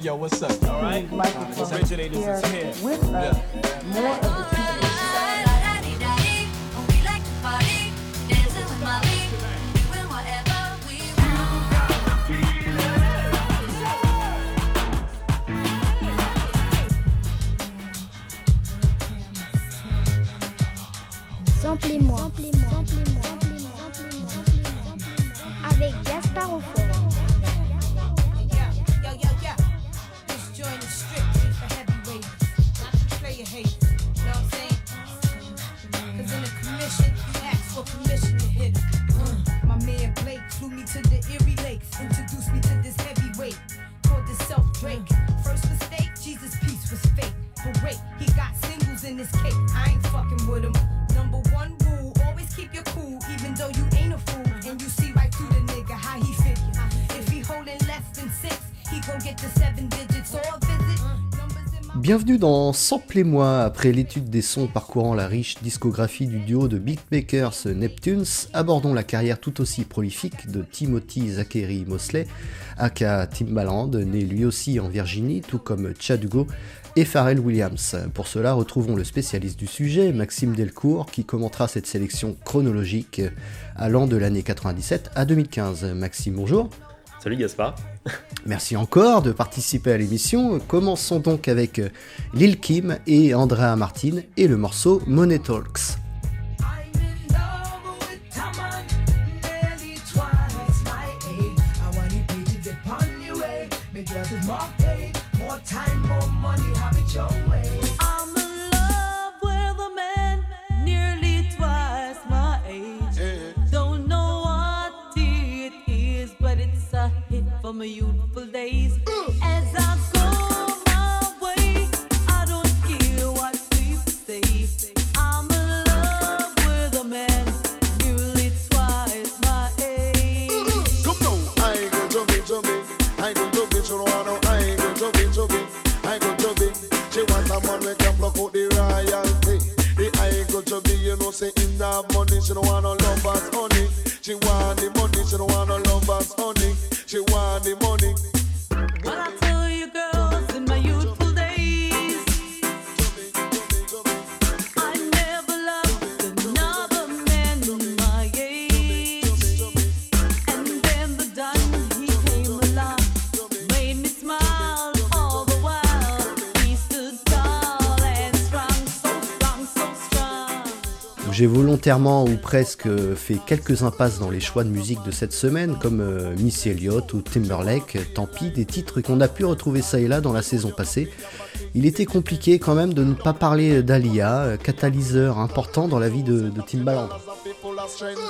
Yo, what's up? All right. Microphone Originators here is here. with us. More of the people. Samplez-moi. Avec Gaspard au Bienvenue dans Samplez-moi, après l'étude des sons parcourant la riche discographie du duo de beatmakers Neptunes, abordons la carrière tout aussi prolifique de Timothy Zachary Mosley, aka Timbaland, né lui aussi en Virginie, tout comme Chad Hugo et Pharrell Williams. Pour cela, retrouvons le spécialiste du sujet, Maxime Delcourt, qui commentera cette sélection chronologique allant de l'année 97 à 2015. Maxime, bonjour. Salut Gaspard. Merci encore de participer à l'émission. Commençons donc avec Lil Kim et Andrea Martin et le morceau Money Talks. Days. J'ai volontairement ou presque fait quelques impasses dans les choix de musique de cette semaine, comme euh, Missy Elliott ou Timberlake, tant pis, des titres qu'on a pu retrouver ça et là dans la saison passée. Il était compliqué quand même de ne pas parler d'Alia, catalyseur important dans la vie de, Timbaland.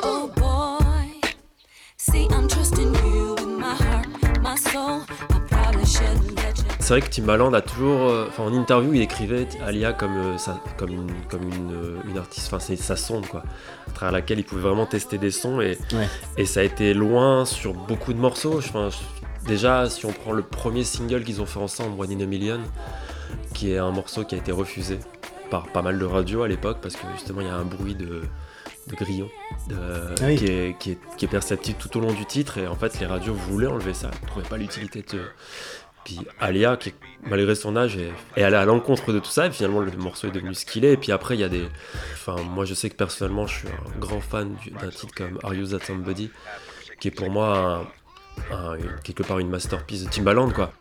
Oh. C'est vrai que Timbaland a toujours, euh, enfin en interview, il écrivait Alia comme, euh, sa- comme, une, comme une, euh, une artiste, enfin c'est sa sonde quoi, à travers laquelle il pouvait vraiment tester des sons et, Ouais. et ça a été loin sur beaucoup de morceaux. Enfin, déjà, si on prend le premier single qu'ils ont fait ensemble, One in a Million, qui est un morceau qui a été refusé par pas mal de radios à l'époque parce que justement il y a un bruit de, de grillon Ah oui. qui, est, qui, est, qui est perceptible tout au long du titre et en fait les radios voulaient enlever ça, ne trouvaient pas l'utilité de... Puis Alia, qui malgré son âge est, est allée à l'encontre de tout ça et finalement le morceau est devenu ce qu'il est et puis après il y a des... Enfin moi je sais que personnellement je suis un grand fan du- d'un titre comme Are You That Somebody qui est pour moi quelque part une masterpiece de Timbaland quoi.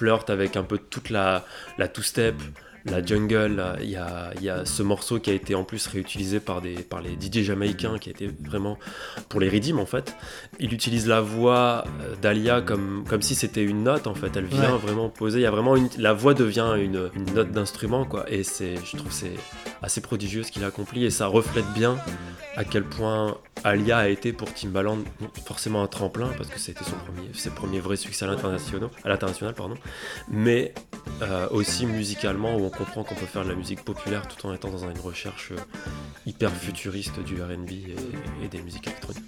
Flirts avec un peu toute la, la two-step, la jungle. Il y a, y a ce morceau qui a été en plus réutilisé par, des, par les DJ jamaïcains, qui a été vraiment pour les rythmes en fait. Il utilise la voix euh, d'Alia comme, comme si c'était une note en fait. Elle vient Ouais. vraiment poser. Il y a vraiment une, la voix devient une, une note d'instrument quoi. Et c'est, je trouve c'est assez prodigieux ce qu'il a accompli et ça reflète bien à quel point Alia a été pour Timbaland forcément un tremplin parce que c'était son premier, ses premiers vrais succès à l'international, à l'international pardon, mais euh, aussi musicalement où on comprend qu'on peut faire de la musique populaire tout en étant dans une recherche euh, hyper futuriste du R&B et, et des musiques électroniques.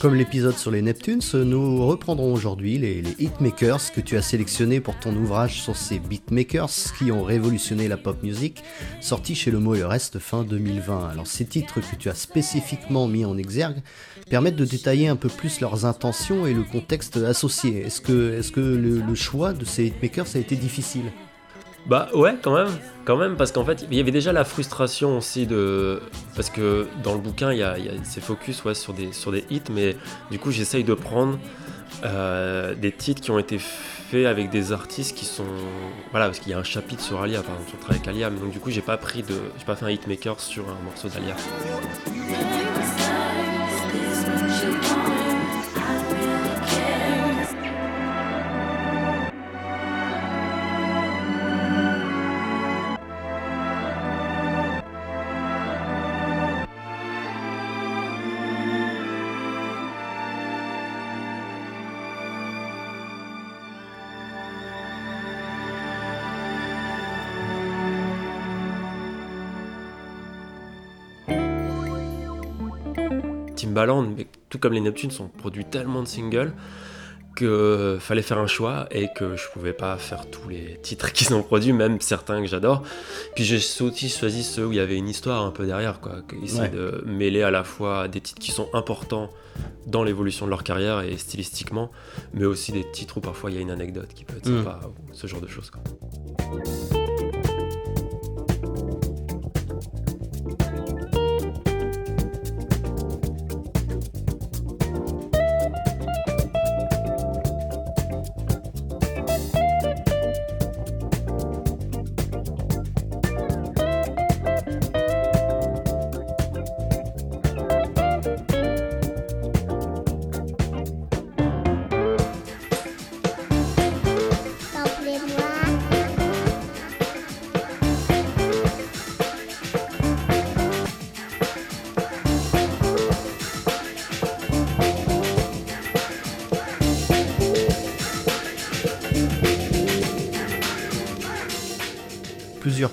Comme l'épisode sur les Neptunes, nous reprendrons aujourd'hui les, hitmakers que tu as sélectionnés pour ton ouvrage sur ces beatmakers qui ont révolutionné la pop music, sorti chez Le Mot Reste fin 2020. Alors ces titres que tu as spécifiquement mis en exergue permettent de détailler un peu plus leurs intentions et le contexte associé. Est-ce que, est que le, le choix de ces hitmakers a été difficile? Bah ouais, quand même, quand même, parce qu'en fait, il y avait déjà la frustration aussi de, parce que dans le bouquin, il y a, ces focus ouais, sur des sur des hits, mais du coup, j'essaye de prendre euh, des titres qui ont été faits avec des artistes qui sont, voilà, parce qu'il y a un chapitre sur Alia, par exemple, sur le travail avec Alia, mais donc du coup, j'ai pas pris de, j'ai pas fait un hitmaker sur un morceau d'Alia. Timbaland, mais tout comme les Neptunes, ont produit tellement de singles que fallait faire un choix et que je pouvais pas faire tous les titres qu'ils ont produits, même certains que j'adore. Puis j'ai aussi choisi ceux où il y avait une histoire un peu derrière, quoi. Essayer Ouais. de mêler à la fois des titres qui sont importants dans l'évolution de leur carrière et stylistiquement, mais aussi des titres où parfois il y a une anecdote qui peut être Mm. sympa, ou ce genre de choses. quoi.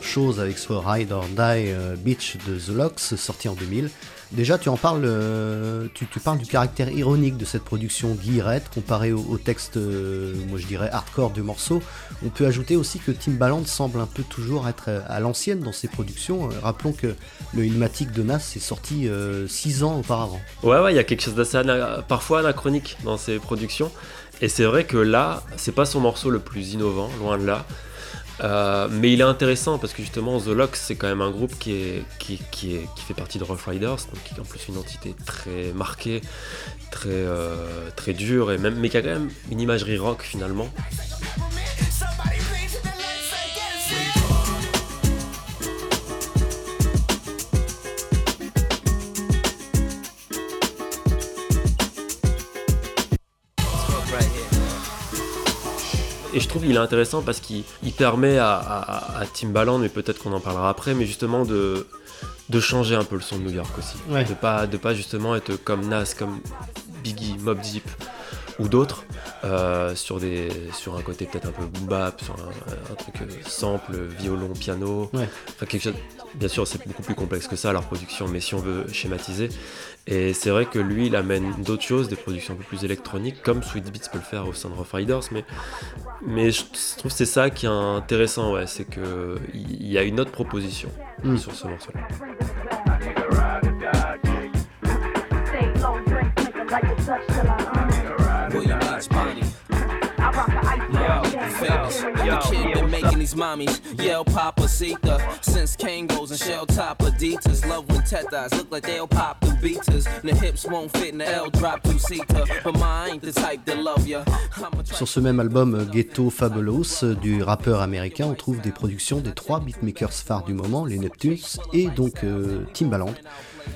Choses avec ce Ride or Die euh, Beach de The Locks sorti en 2000. Déjà, tu en parles, euh, tu, parles du caractère ironique de cette production guillerette comparé au, texte, euh, moi je dirais hardcore du morceau. On peut ajouter aussi que Timbaland semble un peu toujours être à l'ancienne dans ses productions. Rappelons que le Ilmatic de Nas est sorti 6 ans auparavant. Ouais, ouais, il y a quelque chose d'assez parfois anachronique dans ses productions. Et c'est vrai que là, c'est pas son morceau le plus innovant, loin de là. Euh, mais il est intéressant parce que justement, The Locks, c'est quand même un groupe qui, qui, qui fait partie de Rough Riders, donc qui est en plus une entité très marquée, très, euh, très dure, et même, mais qui a quand même une imagerie rock finalement. Trouve qu'il est intéressant parce qu'il il permet à, à, à Timbaland, mais peut-être qu'on en parlera après, mais justement de, de changer un peu le son de New York aussi. Ouais. De pas, de pas justement être comme Nas, comme Biggie, Mob Deep ou d'autres, euh, sur, des, sur un côté peut-être un peu boom bap, sur un, un truc euh, sample, violon, piano. Ouais. Enfin, quelque chose, bien sûr, c'est beaucoup plus complexe que ça, leur production, mais si on veut schématiser. Et c'est vrai que lui, il amène d'autres choses, des productions un peu plus électroniques, comme Sweet Beats peut le faire au sein de Rough Riders, mais mais je trouve que c'est ça qui est intéressant, ouais, c'est que il y a une autre proposition Mm. sur ce morceau-là. Famous. The kid been making these mommies yell Papa Sita since Kangos and shell top Adidas. Love when Tetas look like they'll pop through beaters. And the hips won't fit in the L drop two seater. But mine ain't the type that love ya. I'm Sur ce même album euh, Ghetto Fabulous euh, du rappeur américain, on trouve des productions des trois beatmakers phares du moment, les Neptunes et donc euh, Timbaland.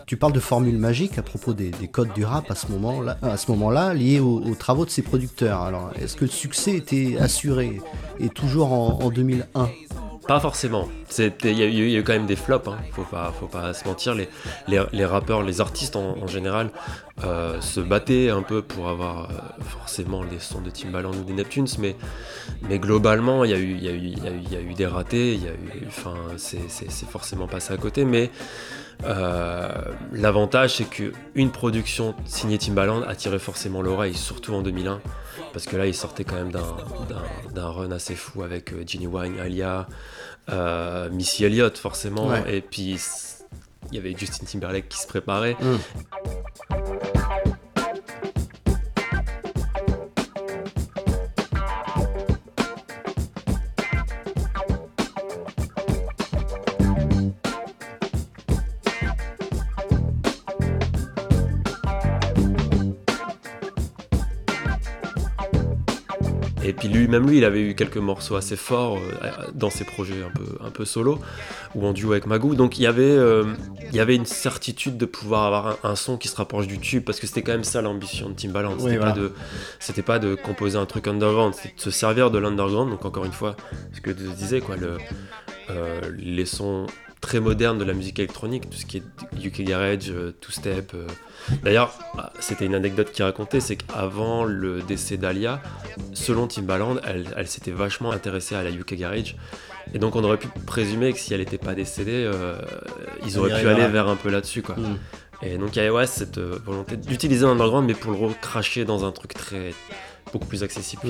Tu parles de formule magique à propos des, des codes du rap à ce moment-là, liés aux, aux travaux de ces producteurs. Alors, est-ce que le succès était assuré et toujours en, en 2001 Pas forcément. Il y, a eu- quand même des flops, hein. faut, pas, faut pas se mentir. Les, rappeurs, les artistes en, général euh, se battaient un peu pour avoir euh, forcément les sons de Timbaland ou des Neptunes, mais, globalement, il y, a eu, des ratés, c'est forcément passé à côté, mais l'avantage c'est qu'une production signée Timbaland attirait forcément l'oreille, surtout en 2001, parce que là il sortait quand même d'un- run assez fou avec euh, Ginny Wine, Alia, euh, Missy Elliott forcément, Ouais. et puis il y avait Justin Timberlake qui se préparait. Mm. Puis lui, même lui, il avait eu quelques morceaux assez forts euh, dans ses projets un peu, un peu solo ou en duo avec Magoo. Donc il y avait, euh, il y avait une certitude de pouvoir avoir un, un son qui se rapproche du tube parce que c'était quand même ça l'ambition de Timbaland. C'était Oui, pas voilà. de, c'était pas de composer un truc underground, c'était de se servir de l'underground. Donc encore une fois, ce que tu disais quoi, le, euh, les sons très modernes de la musique électronique, tout ce qui est UK Garage, euh, Two Step. euh. D'ailleurs, ah, c'était une anecdote qui racontait, c'est qu'avant le décès d'Alia, selon Timbaland, elle, elle s'était vachement intéressée à la UK Garage. Et donc on aurait pu présumer que si elle n'était pas décédée, euh, ils auraient pu aller vers- vers un peu là-dessus. quoi. Mm. Et donc il y ouais, cette volonté d'utiliser l'underground, mais pour le recracher dans un truc très beaucoup plus accessible.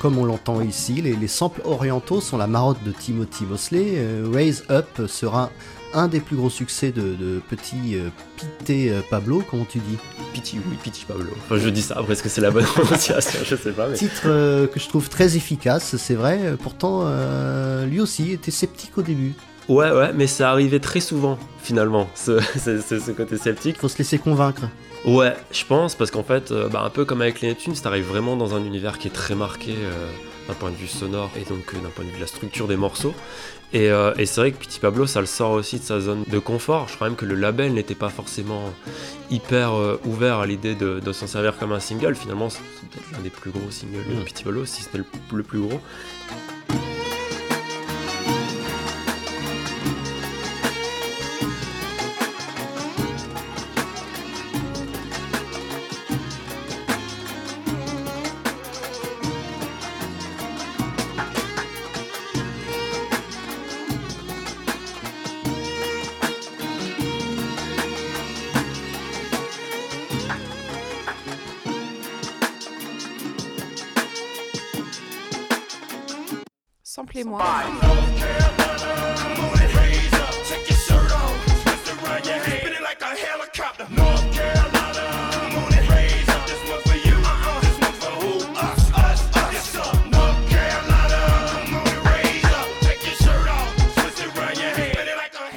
Comme on l'entend ici, les, les samples orientaux sont la marotte de Timothy Mosley. Euh, Raise Up sera un des plus gros succès de, de petit euh, Pité euh, Pablo, comment tu dis? Piti, oui, Piti Pablo. Enfin, je dis ça, après, est-ce que c'est la bonne prononciation? Je sais pas, mais. Titre euh, que je trouve très efficace, c'est vrai. Pourtant, lui aussi était sceptique au début. Ouais, ouais, mais ça arrivait très souvent, finalement, ce- ce côté sceptique. Faut se laisser convaincre. Ouais, je pense, parce qu'en fait, euh, bah, un peu comme avec les Neptunes, t'arrives vraiment dans un univers qui est très marqué euh, d'un point de vue sonore et donc euh, d'un point de vue de la structure des morceaux. Et, et c'est vrai que Petit Pablo, ça le sort aussi de sa zone de confort. Je crois même que le label n'était pas forcément hyper ouvert à l'idée de, de s'en servir comme un single. Finalement, c'est peut-être l'un des plus gros singles de Mm. Petit Pablo, si ce n'est le, le plus gros.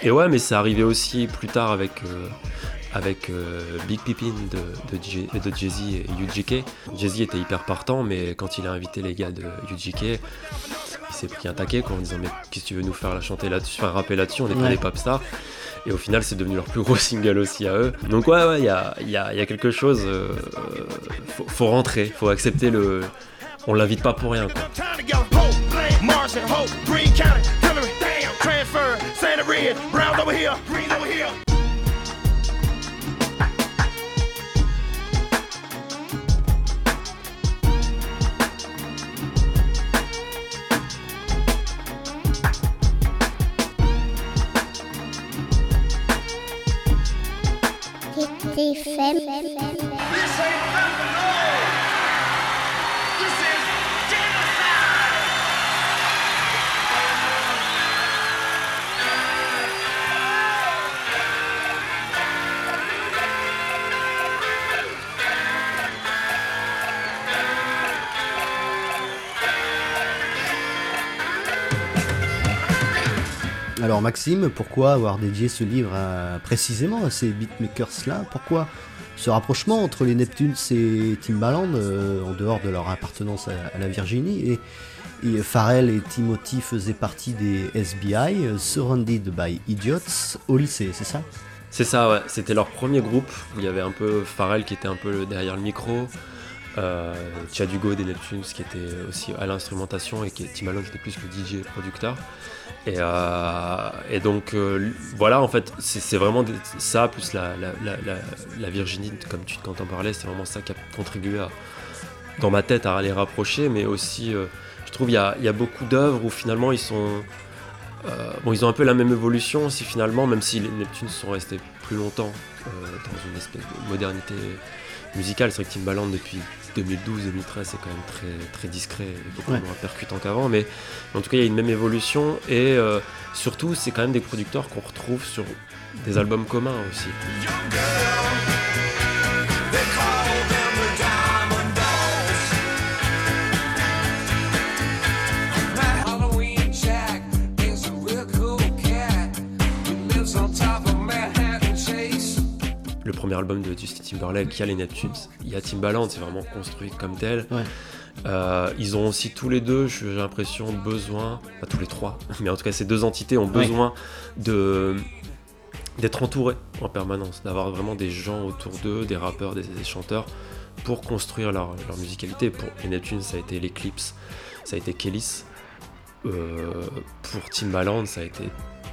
Et ouais, mais c'est arrivé aussi plus tard avec, euh, avec euh, Big Pippin de, de, J- de Jay-Z et UGK. Jay-Z était hyper partant, mais quand il a invité les gars de UGK, s'est pris un taquet quoi, en disant Mais qu'est-ce que tu veux nous faire la chanter là-dessus, faire rapper là-dessus On n'est pas Ouais. des pop stars. Et au final, c'est devenu leur plus gros single aussi à eux. Donc, ouais, ouais, il y a, il y, a, y a quelque chose. euh, euh, faut, faut rentrer, faut accepter le. On l'invite pas pour rien. Quoi. Alors Maxime, pourquoi avoir dédié ce livre précisément à ces beatmakers-là? Pourquoi ce rapprochement entre les Neptunes et Timbaland, euh, en dehors de leur appartenance à, la Virginie et, et Pharrell et Timothy faisaient partie des SBI, euh, Surrounded by Idiots, au lycée, c'est ça? C'est ça, ouais. C'était leur premier groupe il y avait un peu Pharrell qui était un peu derrière le micro, euh, Chad Hugo des Neptunes qui était aussi à l'instrumentation et qui Timbaland qui était plus le DJ producteur. Et, euh, et donc euh, voilà, en fait, c'est vraiment ça plus la, la, Virginie, comme tu quand t'en parlais, c'est vraiment ça qui a contribué dans ma tête à les rapprocher, mais aussi, euh, je trouve, il y a, y a beaucoup d'œuvres où finalement ils sont. euh, bon, ils ont un peu la même évolution aussi finalement, même si les Neptunes sont restés plus longtemps dans une espèce de modernité musicale. C'est vrai que Timbaland depuis 2012-2013 c'est quand même très, très discret et beaucoup Ouais. moins percutant qu'avant, mais en tout cas il y a une même évolution et euh, surtout c'est quand même des producteurs qu'on retrouve sur des albums communs aussi. Premier album de Justin Timberlake, il y a les Neptunes, il y a Timbaland, c'est vraiment construit comme tel. Ouais. Euh, ils ont aussi tous les deux, j'ai l'impression, besoin, pas tous les trois, mais en tout cas ces deux entités ont Ouais. besoin de d'être entourés en permanence, d'avoir vraiment des gens autour d'eux, des rappeurs, des, des chanteurs, pour construire leur, leur musicalité. Pour les Neptunes, ça a été l'Eclipse, ça a été Kellys. Euh, pour Timbaland, ça a été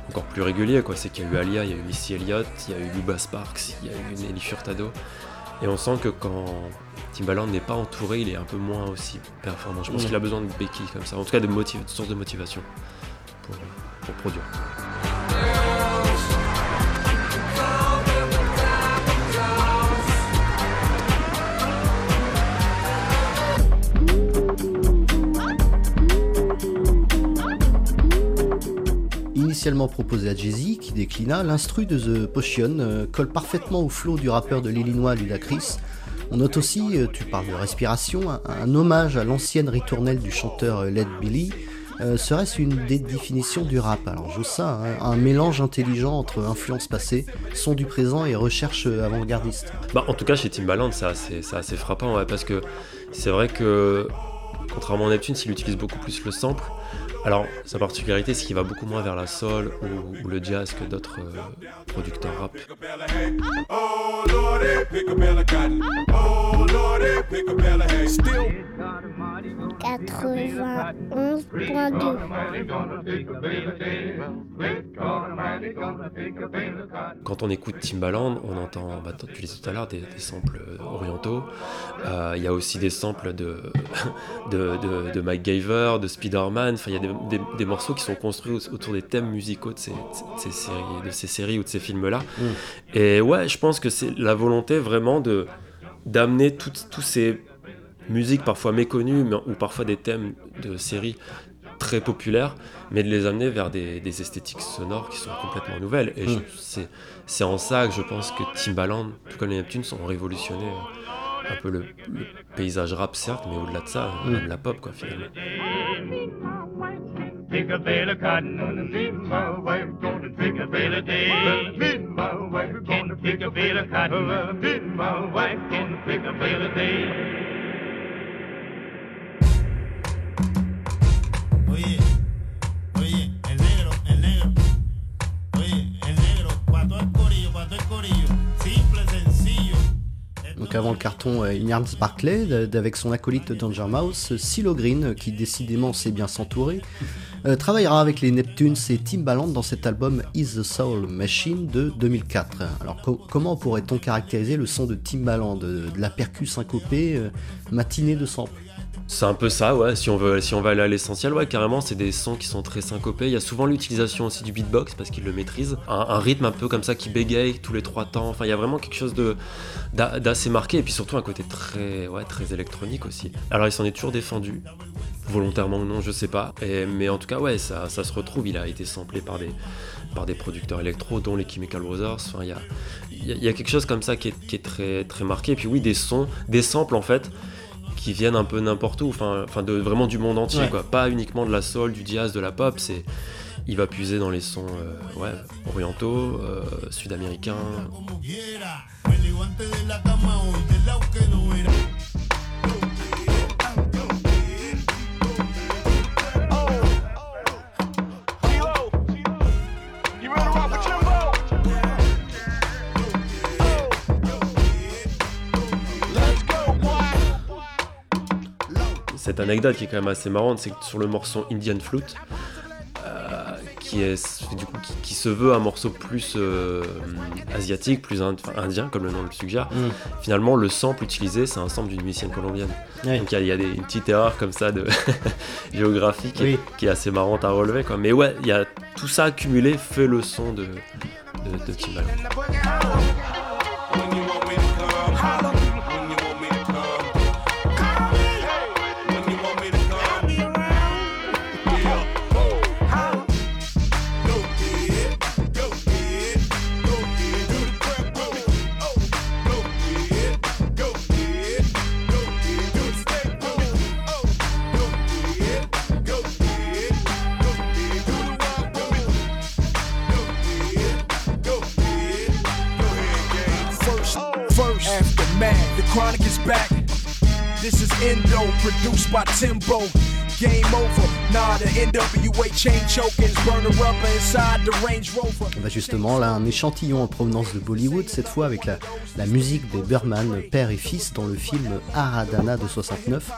encore plus régulier, quoi. C'est qu'il y a eu Alia, il y a eu Missy Elliott, il y a eu Luba Sparks, il y a eu Nelly Furtado. Et on sent que quand Timbaland n'est pas entouré, il est un peu moins aussi performant. Je pense Ouais. qu'il a besoin de béquilles comme ça, en tout cas de, motiv- de sources de motivation pour, pour produire. Initialement proposé à Jay-Z, qui déclina, l'instru de The Potion euh, colle parfaitement au flow du rappeur de l'Illinois Ludacris. On note aussi, euh, tu parles de respiration, un, hommage à l'ancienne ritournelle du chanteur euh, Led Billy. Serait-ce une des définitions du rap? Alors j'ose ça, hein, un mélange intelligent entre influence passée, son du présent et recherche avant-gardiste. Bah, en tout cas, chez Timbaland, c'est c'est assez frappant, parce que c'est vrai que, contrairement à Neptune, il utilise beaucoup plus le sample. Alors, sa particularité, c'est qu'il va beaucoup moins vers la soul ou, le jazz que d'autres euh, producteurs rap. Pick a bale of hay. Lordy, pick a bale of cotton. Lordy, pick a bale of hay. Still 91.2. Quand on écoute Timbaland, on entend, bah, tu disais tout à l'heure, des, samples euh, orientaux. Euh, Il y a aussi des samples de, de, de, de Mike Gaver, de Spider-Man. Enfin, il y a des, des- des morceaux qui sont construits au- autour des thèmes musicaux de ces, de ces séries, de ces séries ou de ces films-là. Et ouais, je pense que c'est la volonté vraiment de d'amener toutes- tous ces musiques parfois méconnues mais- ou parfois des thèmes de séries très populaires, mais de les amener vers des, des esthétiques sonores qui sont complètement nouvelles. Et Mm. c'est, c'est en ça que je pense que Timbaland, tout comme les Neptunes, ont révolutionné euh, un peu le, le paysage rap, certes, mais au-delà de ça, Mm. même la pop, quoi, finalement. Pick a Donc avant le carton euh, Ignards Barclay, d'avec son acolyte Danger Mouse, Silo Green, euh, qui décidément sait bien s'entourer, euh, travaillera avec les Neptunes et Timbaland dans cet album Is the Soul Machine de 2004. Alors co- comment pourrait-on caractériser le son de Timbaland De, de la percu syncopée, euh, matinée de sample? C'est un peu ça, ouais. Si on veut, si on va aller à l'essentiel, ouais, carrément, c'est des sons qui sont très syncopés. Il y a souvent l'utilisation aussi du beatbox parce qu'il le maîtrise. Un, rythme un peu comme ça qui bégaye tous les trois temps. Enfin, il y a vraiment quelque chose d'assez marqué et puis surtout un côté très, ouais, très électronique aussi. Alors, il s'en est toujours défendu, volontairement ou non, je sais pas. Mais en tout cas, ouais, ça, se retrouve. Il a été samplé par des par des producteurs électro, dont les Chemical Brothers. Enfin, il y a, y y a quelque chose comme ça qui est, qui est très très marqué. Et puis oui, des sons, des samples en fait qui viennent un peu n'importe où, enfin, enfin de vraiment du monde entier, Ouais. quoi. Pas uniquement de la soul, du jazz, de la pop. C'est il va puiser dans les sons euh, ouais, orientaux, euh, sud-américains. Cette anecdote qui est quand même assez marrante, c'est que sur le morceau Indian Flute, euh, qui, est, du coup, qui, qui se veut un morceau plus euh, asiatique, plus ind- enfin, indien, comme le nom le suggère, Mm. finalement le sample utilisé, c'est un sample d'une musicienne colombienne. Donc il y a, il y a des, une petite erreur comme ça de géographique Oui. qui est assez marrante à relever. Quoi. Mais ouais, il y a tout ça accumulé fait le son de, de, de Timbaland. Bah justement, là, un échantillon en provenance de Bollywood, cette fois avec la, la musique des Burman, père et fils, dans le film Aradana de 69,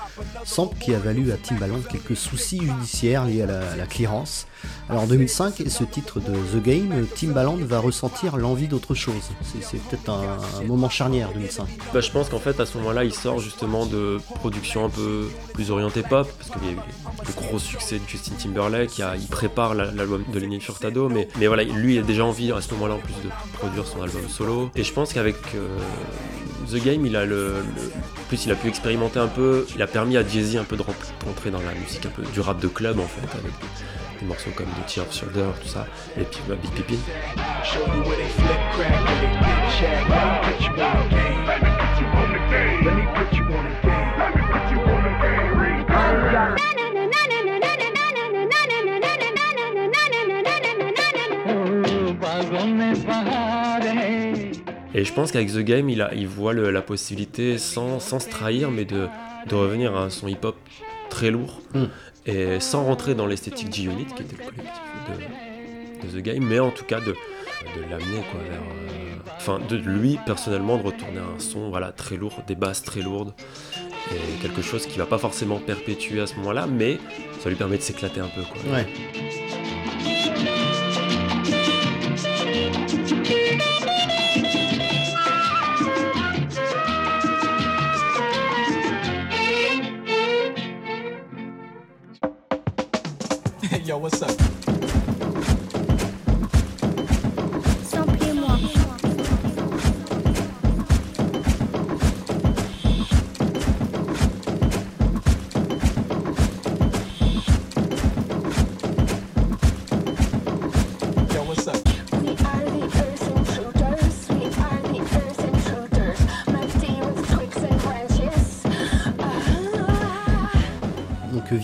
sample qui a valu à Timbaland quelques soucis judiciaires liés à la, à la clearance. Alors en 2005, et ce titre de The Game, Timbaland va ressentir l'envie d'autre chose. C'est- peut-être un, un moment charnière 2005. Bah, je pense qu'en fait à ce moment-là il sort justement de production un peu plus orientée pop parce qu'il y a eu le gros succès de Justin Timberlake, il, y a- il prépare la- l'album de Lenny Furtado mais, mais voilà lui il a déjà envie à ce moment-là en plus de produire son album solo et je pense qu'avec euh, The Game il a le, le- en plus il a pu expérimenter un peu, il a permis à Jay-Z un peu de rentrer rentrer dans la musique un peu du rap de club en fait avec des, morceaux comme The Tear of Shoulder tout ça et puis bah, Big. Read. Et je pense qu'avec The Game, il, a, il voit le- la possibilité, sans, se trahir, mais de, de revenir à son hip-hop très lourd, Mm. Et sans rentrer dans l'esthétique G-Unit, qui était le collectif de, de The Game, mais en tout cas de, l'amener quoi, vers... euh, Enfin, de lui, personnellement, de retourner à un son voilà, très lourd, des basses très lourdes, et quelque chose qui va pas forcément perpétuer à ce moment-là, mais ça lui permet de s'éclater un peu. Quoi. Ouais.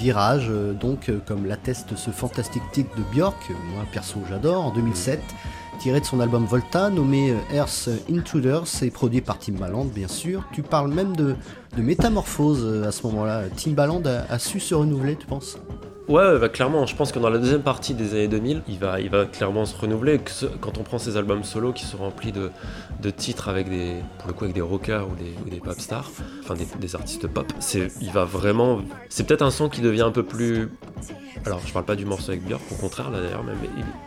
Euh, donc euh, comme l'atteste ce fantastique titre de Björk, euh, moi perso j'adore, en 2007, tiré de son album Volta, nommé Earth Intruders et produit par Timbaland bien sûr. Tu parles même de, métamorphose à ce moment-là. Timbaland a, a su se renouveler, tu penses? Ouais, ouais, bah, clairement, je pense que dans la deuxième partie des années 2000, il va, il va clairement se renouveler. Quand on prend ses albums solo qui sont remplis de, de titres avec des, pour le coup, avec des rockers ou des, ou des pop stars, enfin des, des artistes pop, c'est, il va vraiment. C'est peut-être un son qui devient un peu plus. Alors, je parle pas du morceau avec Björk, au contraire, là d'ailleurs, mais,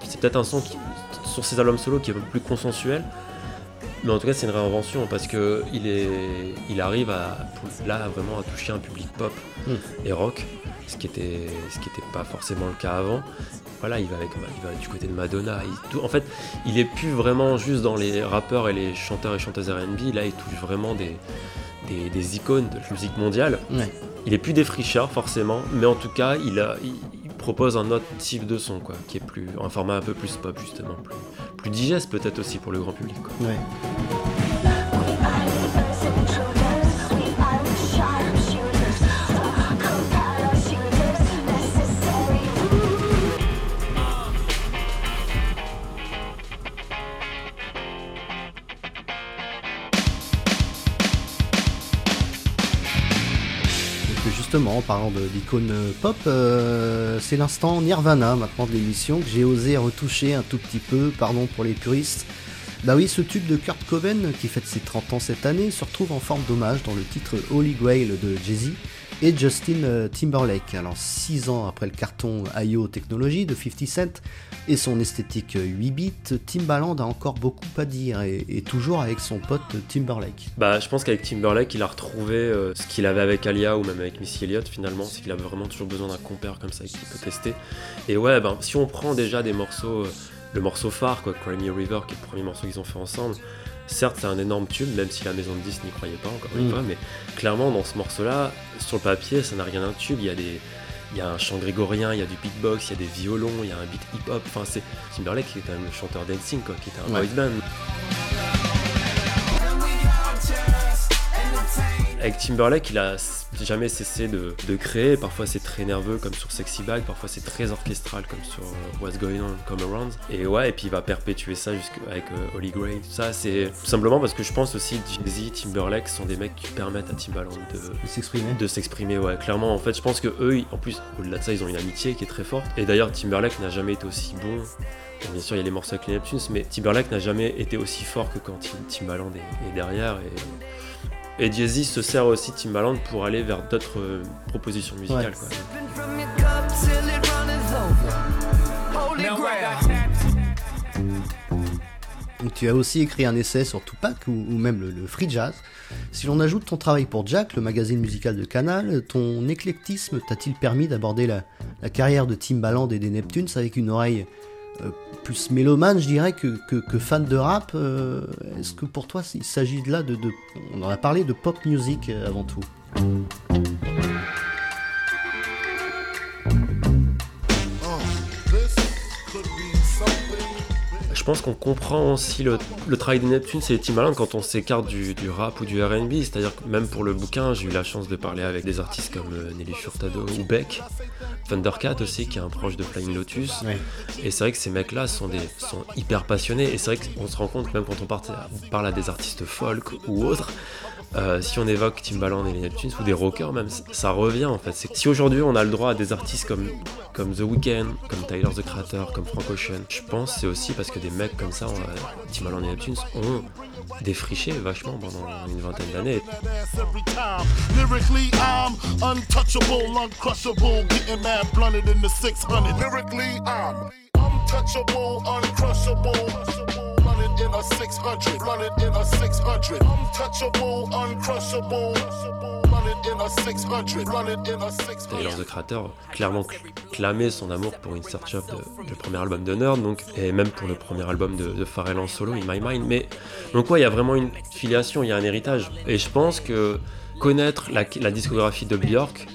c'est peut-être un son qui, sur ses albums solo qui est un peu plus consensuel. Mais en tout cas, c'est une réinvention parce que il, est, il arrive à, là vraiment à toucher un public pop Mm. et rock, ce qui était, ce qui était pas forcément le cas avant. Voilà, il va avec, il va du côté de Madonna. il- tout- en fait, il est plus vraiment juste dans les rappeurs et les chanteurs et chanteuses R&B. Là, il touche vraiment des, des, des icônes de la musique mondiale. Ouais. Il est plus défricheur forcément, mais en tout cas, il, a, il, il propose un autre type de son, quoi, qui est plus un format un peu plus pop justement, plus, plus digeste peut-être aussi pour le grand public. Quoi. Ouais. En parlant de- euh, pop, euh, c'est l'instant Nirvana maintenant de l'émission que j'ai osé retoucher un tout petit peu, pardon pour les puristes. Bah oui, ce tube de Kurt Cobain, qui fête ses 30 ans cette année, se retrouve en forme d'hommage dans le titre Holy Grail de Jay-Z et Justin euh, Timberlake. Alors, 6 ans après le carton IO Technology de 50 Cent et son esthétique euh, 8 bits, Timbaland a encore beaucoup à dire et, toujours avec son pote Timberlake. Bah, je pense qu'avec Timberlake, il a retrouvé euh, ce qu'il avait avec Alia ou même avec Missy Elliott finalement, c'est qu'il avait vraiment toujours besoin d'un compère comme ça qu'il peut tester. Et ouais, ben, si on prend déjà des morceaux, euh, le morceau phare, quoi, Cry Me a River, qui est le premier morceau qu'ils ont fait ensemble, certes c'est un énorme tube, même si la maison de disques n'y croyait pas encore une Mm. fois, mais clairement dans ce morceau-là, sur le papier, ça n'a rien d'un tube, il y a des. Il y a un chant grégorien, il y a du beatbox, il y a des violons, il y a un beat hip-hop. Enfin, c'est Timberlake qui est quand même le chanteur dancing, quoi, qui était un Ouais. boys band. Avec Timberlake, il a jamais cessé de, de créer. Parfois c'est très nerveux comme sur Sexy Bag, parfois c'est très orchestral comme sur euh, What's Going On, Come Around. Et ouais, et puis il va perpétuer ça jusqu'avec Holy Grail. Tout ça, c'est tout simplement parce que je pense aussi Jay-Z, Timberlake sont des mecs qui permettent à Timbaland de, De s'exprimer. de s'exprimer. Ouais, clairement, en fait, je pense que eux, en plus, au-delà de ça, ils ont une amitié qui est très forte. Et d'ailleurs, Timberlake n'a jamais été aussi bon. Bien sûr, il y a les morceaux avec les Neptunes, mais Timberlake n'a jamais été aussi fort que quand Tim- Timbaland est, est derrière. Et, et Jay-Z se sert aussi de Timbaland pour aller vers d'autres euh, propositions musicales. quoi. Donc, tu as aussi écrit un essai sur Tupac ou, ou même le, le free jazz. Si l'on ajoute ton travail pour Jack, le magazine musical de Canal, ton éclectisme t'a-t-il permis d'aborder la, la carrière de Timbaland et des Neptunes avec une oreille plus mélomane, je dirais, que, fan de rap euh, Est-ce que pour toi, il s'agit de là de, On en a parlé de pop music euh, avant tout? Je pense qu'on comprend aussi le, le travail des Neptunes et des Timbaland quand on s'écarte du, du rap ou du RB. C'est-à-dire que même pour le bouquin, j'ai eu la chance de parler avec des artistes comme euh, Nelly Furtado ou Beck, Thundercat aussi, qui est un proche de Flying Lotus. Ouais. Et c'est vrai que ces mecs-là sont, des, sont hyper passionnés. Et c'est vrai qu'on se rend compte, même quand on parle à des artistes folk ou autres, euh, si on évoque Timbaland et les Neptunes ou des rockers même, ça revient en fait. Si aujourd'hui on a le droit à des artistes comme, comme The Weeknd, comme Tyler the Creator, comme Frank Ocean, je pense c'est aussi parce que des mecs comme ça, euh, Timbaland et Neptunes, ont défriché vachement pendant une vingtaine d'années. Blunted in the 600. Lyrically, I'm untouchable, uncrushable. Running in a 600, running in a 600. Untouchable, uncrushable. Running in a 600, running in a 600. Tyler the Creator clairement cl- clamait son amour pour une Search de- le premier album de Nerd, donc, et même pour le premier album de, de Pharrell en solo, In My Mind. Mais donc ouais, il y a vraiment une filiation, il y a un héritage. Et je pense que connaître la, la discographie de Björk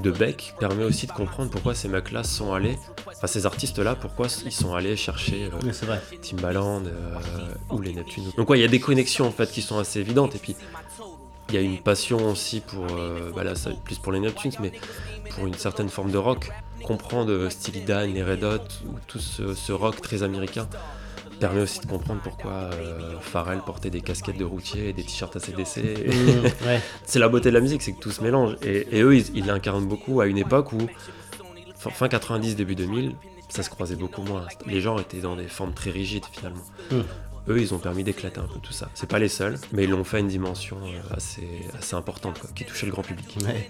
de Beck permet aussi de comprendre pourquoi ces mecs-là sont allés, enfin ces artistes-là, pourquoi ils sont allés chercher euh, vrai. Timbaland euh, ou les Neptunes. Donc ouais, il y a des connexions en fait qui sont assez évidentes. Et puis il y a une passion aussi pour, euh, bah là, ça, plus pour les Neptunes, mais pour une certaine forme de rock. Comprendre Steely Dan, les Red Hot, ou tout ce, ce rock très américain permet aussi de comprendre pourquoi euh, Pharrell portait des casquettes de routier et des t-shirts ACDC. Mmh, ouais. c'est la beauté de la musique, c'est que tout se mélange. Et, et eux, ils l'incarnent beaucoup à une époque où, fin, fin 90, début 2000, ça se croisait beaucoup moins. Les gens étaient dans des formes très rigides finalement. Mm. Eux, ils ont permis d'éclater un peu tout ça. C'est pas les seuls, mais ils l'ont fait à une dimension euh, assez, assez importante, quoi, qui touchait le grand public. Ouais.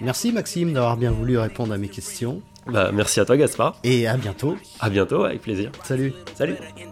Merci Maxime d'avoir bien voulu répondre à mes questions. Bah, merci à toi, Gaspard. Et à bientôt. À bientôt, avec plaisir. Salut. Salut. Untouchable,